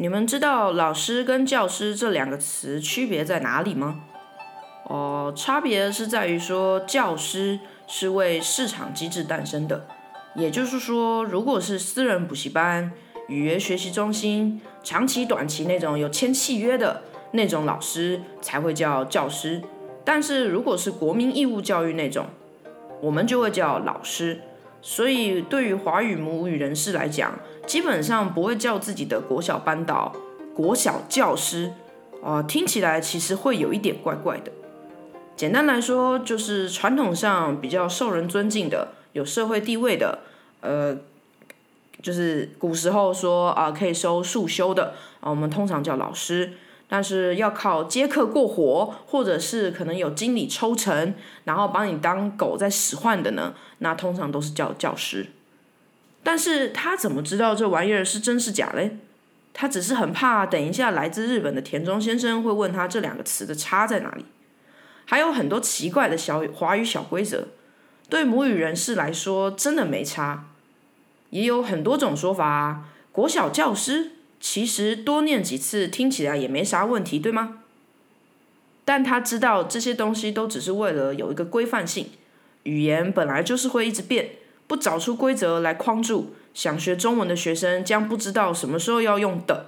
你们知道老师跟教师这两个词区别在哪里吗？哦，差别是在于说，教师是为市场机制诞生的，也就是说，如果是私人补习班、语言学习中心、长期、短期那种有签契约的那种老师才会叫教师，但是如果是国民义务教育那种，我们就会叫老师。所以，对于华语母语人士来讲，基本上不会叫自己的国小班导、国小教师，啊，听起来其实会有一点怪怪的。简单来说，就是传统上比较受人尊敬的、有社会地位的，呃，就是古时候说啊，可以收束修的啊，我们通常叫老师。但是要靠接客过活，或者是可能有经理抽成，然后把你当狗在使唤的呢，那通常都是叫教师。但是他怎么知道这玩意儿是真是假嘞？他只是很怕等一下来自日本的田中先生会问他这两个词的差在哪里。还有很多奇怪的小华语小规则，对母语人士来说真的没差。也有很多种说法啊，国小教师。其实多念几次听起来也没啥问题，对吗？但他知道这些东西都只是为了有一个规范性，语言本来就是会一直变，不找出规则来框住，想学中文的学生将不知道什么时候要用的，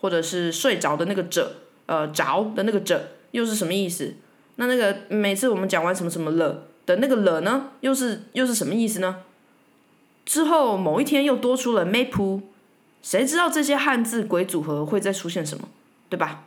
或者是睡着的那个着，呃着的那个着又是什么意思？那那个每次我们讲完什么什么了的那个了呢，又是又是什么意思呢？之后某一天又多出了 map。谁知道这些汉字鬼组合会再出现什么，对吧？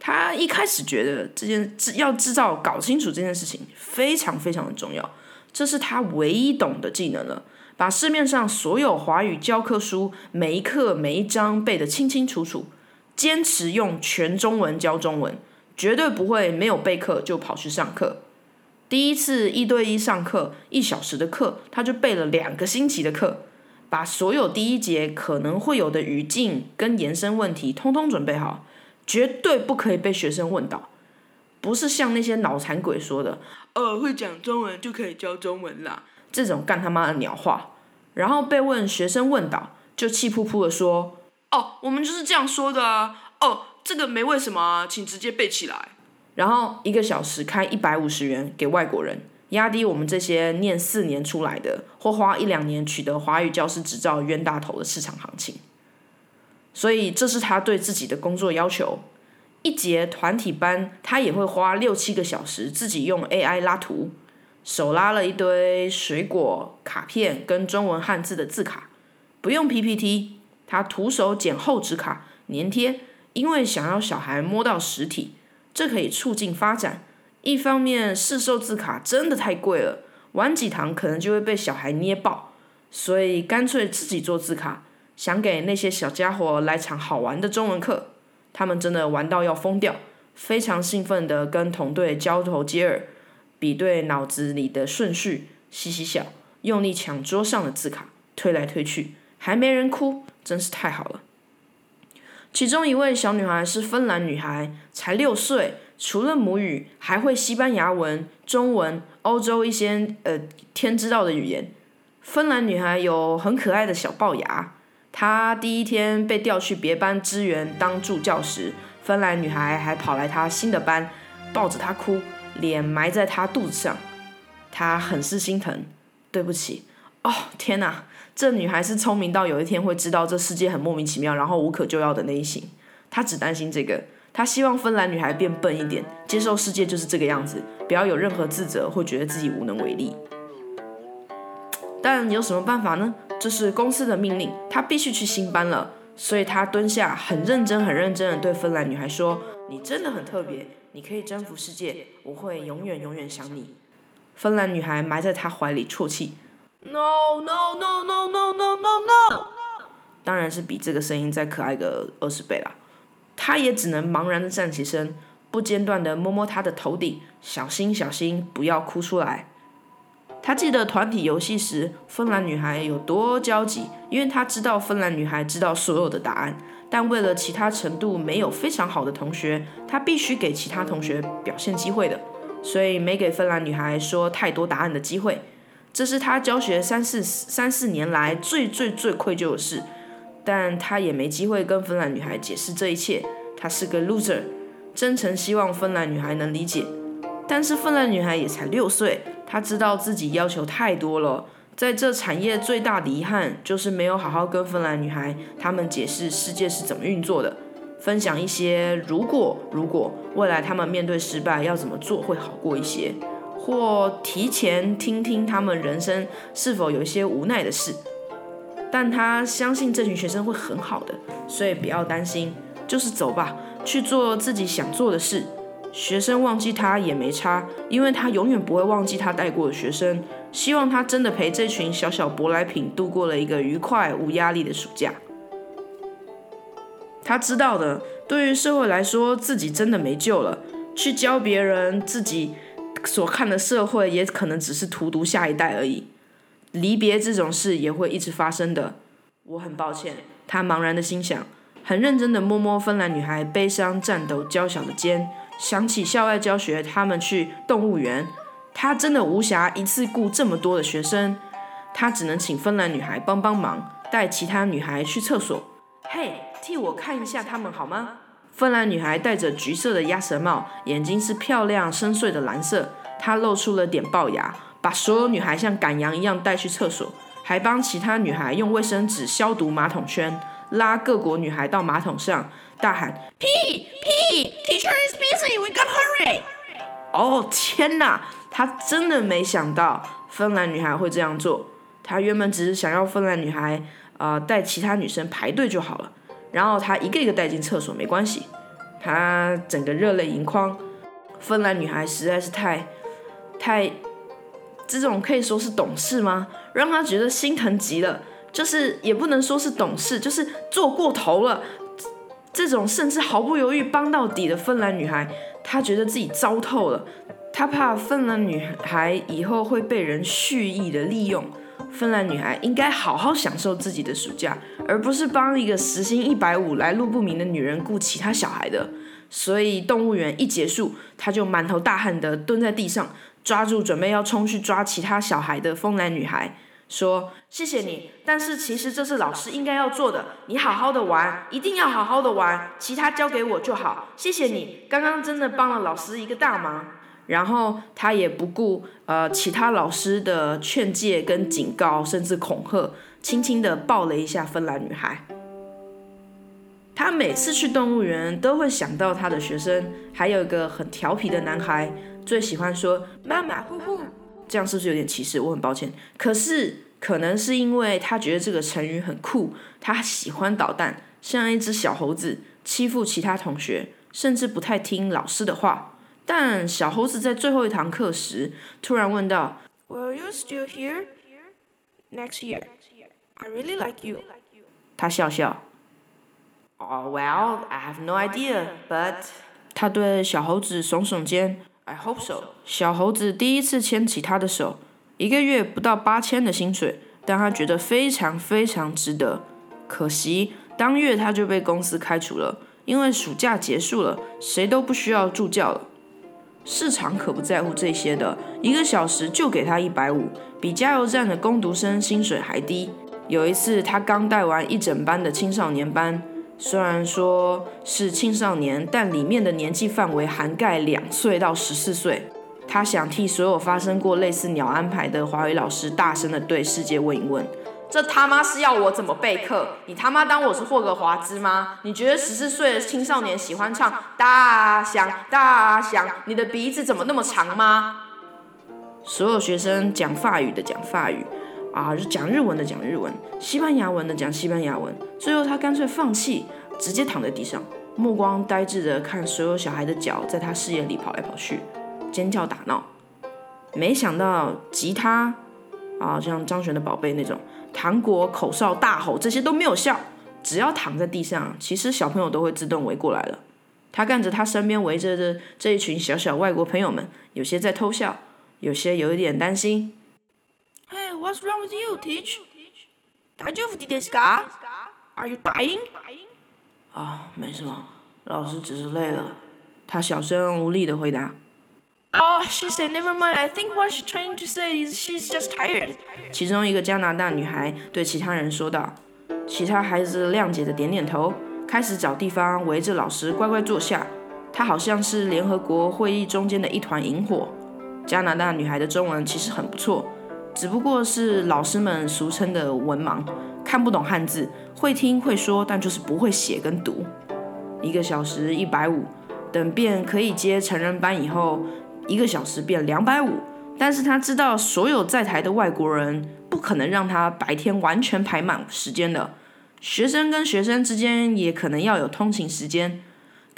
他一开始觉得这件制要制造搞清楚这件事情非常非常的重要，这是他唯一懂的技能了。把市面上所有华语教科书每一课每一章背得清清楚楚，坚持用全中文教中文，绝对不会没有备课就跑去上课。第一次一对一上课一小时的课，他就背了两个星期的课。把所有第一节可能会有的语境跟延伸问题通通准备好，绝对不可以被学生问到。不是像那些脑残鬼说的，呃，会讲中文就可以教中文啦，这种干他妈的鸟话。然后被问学生问到，就气扑扑的说，哦，我们就是这样说的啊，哦，这个没为什么啊，请直接背起来。然后一个小时开一百五十元给外国人。压低我们这些念四年出来的，或花一两年取得华语教师执照冤大头的市场行情，所以这是他对自己的工作要求。一节团体班，他也会花六七个小时自己用 AI 拉图，手拉了一堆水果卡片跟中文汉字的字卡，不用 PPT，他徒手剪厚纸卡粘贴，因为想要小孩摸到实体，这可以促进发展。一方面，市售字卡真的太贵了，玩几堂可能就会被小孩捏爆，所以干脆自己做字卡，想给那些小家伙来场好玩的中文课。他们真的玩到要疯掉，非常兴奋的跟同队交头接耳，比对脑子里的顺序，嘻嘻笑，用力抢桌上的字卡，推来推去，还没人哭，真是太好了。其中一位小女孩是芬兰女孩，才六岁。除了母语，还会西班牙文、中文、欧洲一些呃天知道的语言。芬兰女孩有很可爱的小龅牙。她第一天被调去别班支援当助教时，芬兰女孩还跑来她新的班，抱着她哭，脸埋在她肚子上。她很是心疼。对不起。哦天哪，这女孩是聪明到有一天会知道这世界很莫名其妙，然后无可救药的那一型。她只担心这个。他希望芬兰女孩变笨一点，接受世界就是这个样子，不要有任何自责或觉得自己无能为力。但有什么办法呢？这是公司的命令，他必须去新班了。所以他蹲下，很认真、很认真的对芬兰女孩说：“你真的很特别，你可以征服世界，我会永远、永远想你。”芬兰女孩埋在他怀里啜泣：“No no no no no no no no！” 当然是比这个声音再可爱个二十倍啦。他也只能茫然的站起身，不间断的摸摸他的头顶，小心小心，不要哭出来。他记得团体游戏时，芬兰女孩有多焦急，因为他知道芬兰女孩知道所有的答案，但为了其他程度没有非常好的同学，他必须给其他同学表现机会的，所以没给芬兰女孩说太多答案的机会。这是他教学三四三四年来最最最愧疚的事。但他也没机会跟芬兰女孩解释这一切。他是个 loser，真诚希望芬兰女孩能理解。但是芬兰女孩也才六岁，她知道自己要求太多了。在这产业最大的遗憾就是没有好好跟芬兰女孩她们解释世界是怎么运作的，分享一些如果如果未来他们面对失败要怎么做会好过一些，或提前听听他们人生是否有一些无奈的事。但他相信这群学生会很好的，所以不要担心，就是走吧，去做自己想做的事。学生忘记他也没差，因为他永远不会忘记他带过的学生。希望他真的陪这群小小舶来品度过了一个愉快无压力的暑假。他知道的，对于社会来说，自己真的没救了。去教别人，自己所看的社会也可能只是荼毒下一代而已。离别这种事也会一直发生的。我很抱歉。他茫然的心想，很认真的摸摸芬兰女孩悲伤颤抖娇小的肩。想起校外教学，他们去动物园，他真的无暇一次顾这么多的学生，他只能请芬兰女孩帮帮忙，带其他女孩去厕所。嘿，替我看一下他们好吗？芬兰女孩戴着橘色的鸭舌帽，眼睛是漂亮深邃的蓝色，她露出了点龅牙，把所有女孩像赶羊一样带去厕所，还帮其他女孩用卫生纸消毒马桶圈，拉各国女孩到马桶上。大喊：“P P Teacher is busy, we gotta hurry！” 哦天哪，他真的没想到芬兰女孩会这样做。他原本只是想要芬兰女孩啊带其他女生排队就好了，然后他一个一个带进厕所没关系。他整个热泪盈眶。芬兰女孩实在是太太这种可以说是懂事吗？让他觉得心疼极了。就是也不能说是懂事，就是做过头了。这种甚至毫不犹豫帮到底的芬兰女孩，她觉得自己糟透了。她怕芬兰女孩以后会被人蓄意的利用。芬兰女孩应该好好享受自己的暑假，而不是帮一个时薪一百五、来路不明的女人顾其他小孩的。所以动物园一结束，她就满头大汗的蹲在地上，抓住准备要冲去抓其他小孩的芬兰女孩。说谢谢你，但是其实这是老师应该要做的。你好好的玩，一定要好好的玩，其他交给我就好。谢谢你，刚刚真的帮了老师一个大忙。然后他也不顾呃其他老师的劝诫跟警告，甚至恐吓，轻轻的抱了一下芬兰女孩。他每次去动物园都会想到他的学生，还有一个很调皮的男孩，最喜欢说妈妈呼呼。这样是不是有点歧视？我很抱歉。可是可能是因为他觉得这个成语很酷，他喜欢捣蛋，像一只小猴子，欺负其他同学，甚至不太听老师的话。但小猴子在最后一堂课时，突然问道：“Will you still here next year? I really like you.” 他笑笑。Oh well, I have no idea, but 他对小猴子耸耸肩。I hope so。小猴子第一次牵起他的手，一个月不到八千的薪水，但他觉得非常非常值得。可惜当月他就被公司开除了，因为暑假结束了，谁都不需要助教了。市场可不在乎这些的，一个小时就给他一百五，比加油站的工读生薪水还低。有一次他刚带完一整班的青少年班。虽然说是青少年，但里面的年纪范围涵盖两岁到十四岁。他想替所有发生过类似鸟安排的华语老师，大声的对世界问一问：这他妈是要我怎么备课？你他妈当我是霍格华兹吗？你觉得十四岁的青少年喜欢唱大象大象？你的鼻子怎么那么长吗？所有学生讲法语的讲法语。啊，讲日文的讲日文，西班牙文的讲西班牙文。最后他干脆放弃，直接躺在地上，目光呆滞的看所有小孩的脚在他视野里跑来跑去，尖叫打闹。没想到吉他啊，像张悬的宝贝那种，糖果、口哨、大吼这些都没有效。只要躺在地上，其实小朋友都会自动围过来了。他看着他身边围着的这一群小小外国朋友们，有些在偷笑，有些有一点担心。Hey, what's wrong with you, Teach? 大丈夫ですか？Are you dying? 啊，没什么，老师只是累了。他小声无力的回答。Oh, she said, never mind. I think what she's trying to say is she's just tired. 其中一个加拿大女孩对其他人说道：“ 其他孩子谅解的点点头，开始找地方围着老师乖乖坐下。他好像是联合国会议中间的一团萤火。加拿大女孩的中文其实很不错， 只不过是老师们俗称的文盲，看不懂汉字，会听会说，但就是不会写跟读。一个小时一百五，等变可以接成人班以后，一个小时变两百五。但是他知道，所有在台的外国人不可能让他白天完全排满时间的，学生跟学生之间也可能要有通勤时间。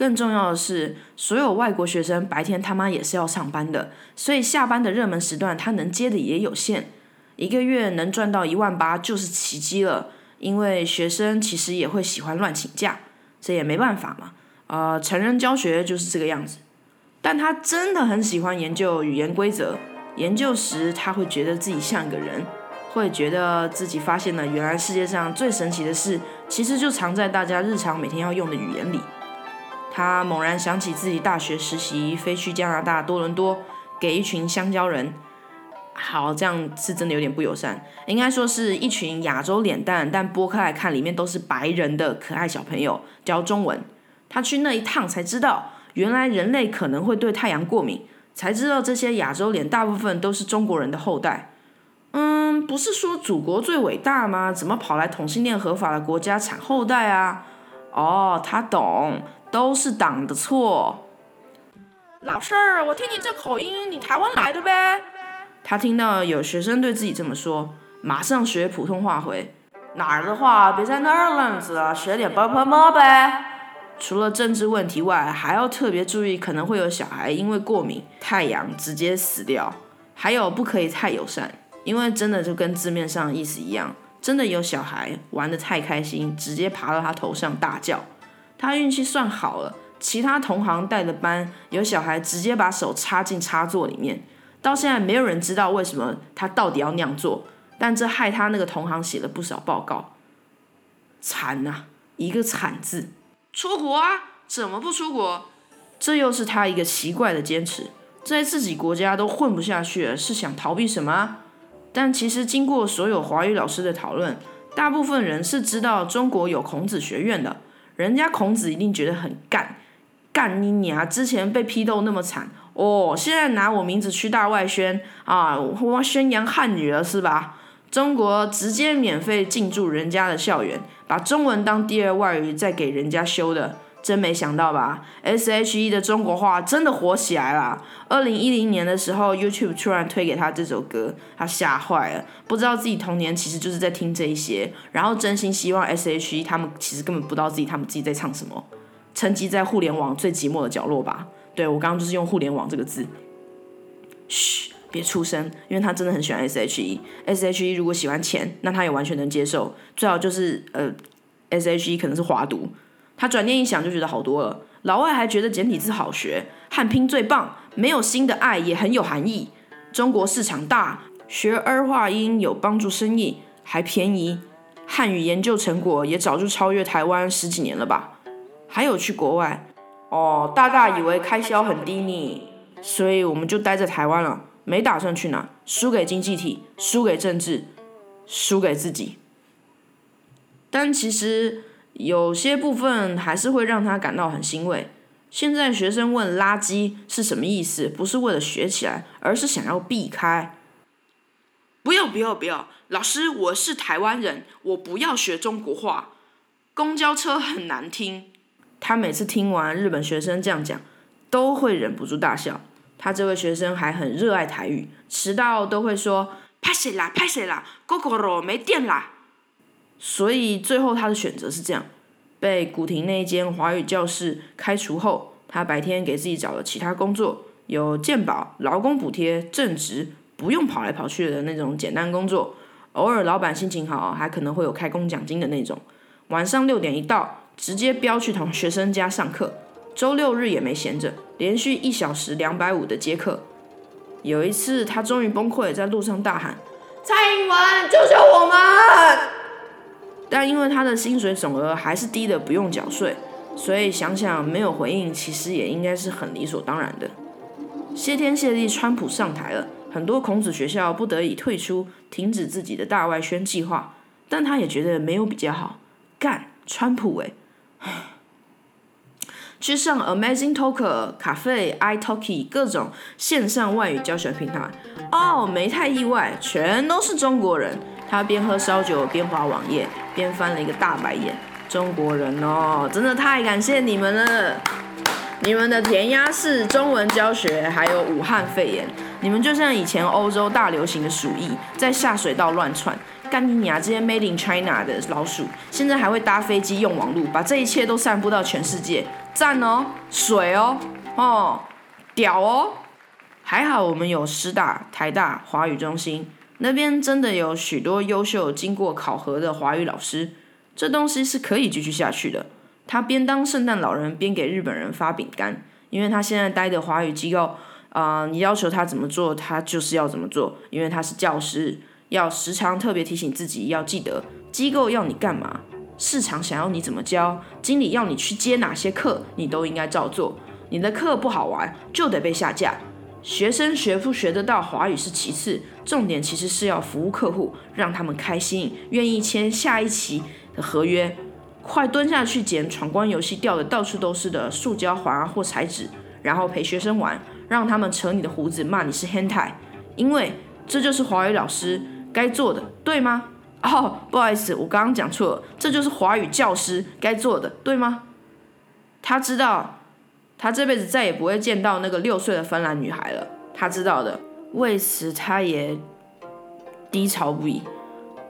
更重要的是，所有外国学生白天他妈也是要上班的，所以下班的热门时段他能接的也有限。一个月能赚到一万八就是奇迹了，因为学生其实也会喜欢乱请假，这也没办法嘛。呃，成人教学就是这个样子。但他真的很喜欢研究语言规则，研究时他会觉得自己像一个人，会觉得自己发现了原来世界上最神奇的事，其实就藏在大家日常每天要用的语言里。他猛然想起自己大学实习飞去加拿大多伦多，给一群香蕉人，好，这样是真的有点不友善，应该说是一群亚洲脸蛋，但剥开来看里面都是白人的可爱小朋友教中文。他去那一趟才知道，原来人类可能会对太阳过敏，才知道这些亚洲脸大部分都是中国人的后代。嗯，不是说祖国最伟大吗？怎么跑来同性恋合法的国家产后代啊？哦，他懂。都是党的错。老师，我听你这口音，你台湾来的呗？他听到有学生对自己这么说，马上学普通话回：哪儿的话，别在那儿愣子了，学点 b p m 呗。除了政治问题外，还要特别注意，可能会有小孩因为过敏太阳直接死掉。还有不可以太友善，因为真的就跟字面上意思一样，真的有小孩玩的太开心，直接爬到他头上大叫。他运气算好了，其他同行带的班有小孩直接把手插进插座里面，到现在没有人知道为什么他到底要那样做，但这害他那个同行写了不少报告，惨呐，一个惨字。出国啊？怎么不出国？这又是他一个奇怪的坚持，在自己国家都混不下去了，是想逃避什么？但其实经过所有华语老师的讨论，大部分人是知道中国有孔子学院的。人家孔子一定觉得很干，干你你啊！之前被批斗那么惨哦，现在拿我名字去大外宣啊，我宣扬汉语了是吧？中国直接免费进驻人家的校园，把中文当第二外语再给人家修的。真没想到吧？S.H.E 的中国话真的火起来了。二零一零年的时候，YouTube 突然推给他这首歌，他吓坏了，不知道自己童年其实就是在听这一些，然后真心希望 S.H.E 他们其实根本不知道自己他们自己在唱什么，沉寂在互联网最寂寞的角落吧。对我刚刚就是用互联网这个字，嘘，别出声，因为他真的很喜欢 S.H.E。S.H.E 如果喜欢钱，那他也完全能接受，最好就是呃，S.H.E 可能是华独。他转念一想，就觉得好多了。老外还觉得简体字好学，汉拼最棒，没有新的爱也很有含义。中国市场大，学儿化音有帮助生意，还便宜。汉语研究成果也早就超越台湾十几年了吧？还有去国外？哦，大大以为开销很低呢，所以我们就待在台湾了，没打算去哪。输给经济体，输给政治，输给自己。但其实。有些部分还是会让他感到很欣慰。现在学生问“垃圾”是什么意思，不是为了学起来，而是想要避开。不要不要不要，老师，我是台湾人，我不要学中国话。公交车很难听。他每次听完日本学生这样讲，都会忍不住大笑。他这位学生还很热爱台语，迟到都会说“拍谁啦，拍谁啦，哥哥罗没电啦”。所以最后他的选择是这样：被古亭那间华语教室开除后，他白天给自己找了其他工作，有健保、劳工补贴、正职，不用跑来跑去的那种简单工作。偶尔老板心情好，还可能会有开工奖金的那种。晚上六点一到，直接飙去同学生家上课。周六日也没闲着，连续一小时两百五的接客。有一次他终于崩溃，在路上大喊：“蔡英文，救救我们！”但因为他的薪水总额还是低的不用缴税，所以想想没有回应，其实也应该是很理所当然的。谢天谢地，川普上台了，很多孔子学校不得已退出，停止自己的大外宣计划。但他也觉得没有比较好，干，川普哎！去上 Amazing Talker、咖啡、iTalki 各种线上外语教学平台哦，没太意外，全都是中国人。他边喝烧酒边滑网页，边翻了一个大白眼。中国人哦，真的太感谢你们了！你们的填鸭式中文教学，还有武汉肺炎，你们就像以前欧洲大流行的鼠疫，在下水道乱窜。干你娘！这些 Made in China 的老鼠，现在还会搭飞机用网络，把这一切都散布到全世界，赞哦！水哦，哦，屌哦！还好我们有师大、台大华语中心，那边真的有许多优秀、经过考核的华语老师，这东西是可以继续下去的。他边当圣诞老人，边给日本人发饼干，因为他现在待的华语机构，啊，你要求他怎么做，他就是要怎么做，因为他是教师。要时常特别提醒自己，要记得机构要你干嘛，市场想要你怎么教，经理要你去接哪些课，你都应该照做。你的课不好玩，就得被下架。学生学不学得到华语是其次，重点其实是要服务客户，让他们开心，愿意签下一期的合约。快蹲下去捡闯关游戏掉的到处都是的塑胶环或彩纸，然后陪学生玩，让他们扯你的胡子，骂你是変态，因为这就是华语老师。该做的对吗？哦，不好意思，我刚刚讲错了，这就是华语教师该做的，对吗？他知道，他这辈子再也不会见到那个六岁的芬兰女孩了，他知道的。为此，他也低潮不已，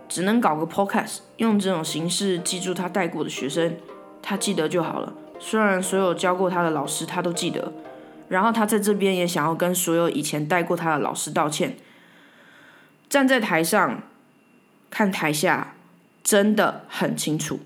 只能搞个 podcast，用这种形式记住他带过的学生，他记得就好了。虽然所有教过他的老师他都记得，然后他在这边也想要跟所有以前带过他的老师道歉。站在台上看台下，真的很清楚，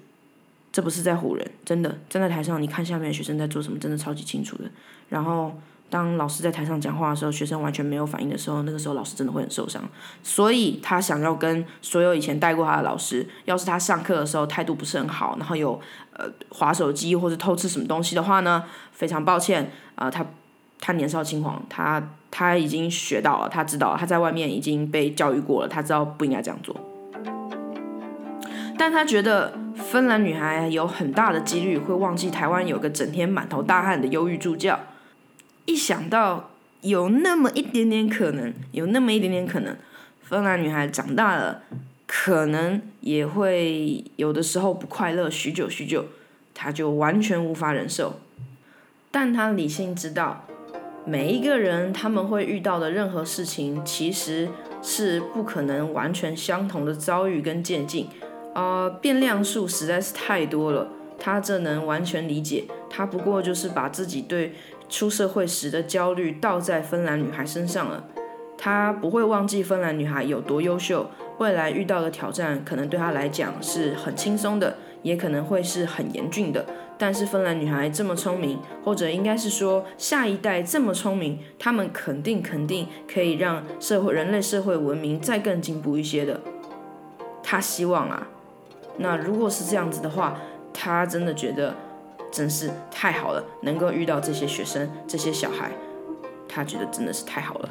这不是在唬人，真的站在台上，你看下面的学生在做什么，真的超级清楚的。然后当老师在台上讲话的时候，学生完全没有反应的时候，那个时候老师真的会很受伤。所以他想要跟所有以前带过他的老师，要是他上课的时候态度不是很好，然后有呃划手机或者偷吃什么东西的话呢，非常抱歉啊，他。他年少轻狂，他他已经学到了，他知道他在外面已经被教育过了，他知道不应该这样做。但他觉得芬兰女孩有很大的几率会忘记台湾有个整天满头大汗的忧郁助教。一想到有那么一点点可能，有那么一点点可能，芬兰女孩长大了，可能也会有的时候不快乐许久许久，她就完全无法忍受。但她理性知道。每一个人他们会遇到的任何事情，其实是不可能完全相同的遭遇跟渐进，呃，变量数实在是太多了。他这能完全理解，他不过就是把自己对出社会时的焦虑倒在芬兰女孩身上了。他不会忘记芬兰女孩有多优秀，未来遇到的挑战可能对他来讲是很轻松的，也可能会是很严峻的。但是芬兰女孩这么聪明，或者应该是说下一代这么聪明，他们肯定肯定可以让社会人类社会文明再更进步一些的。他希望啊，那如果是这样子的话，他真的觉得真是太好了，能够遇到这些学生这些小孩，他觉得真的是太好了。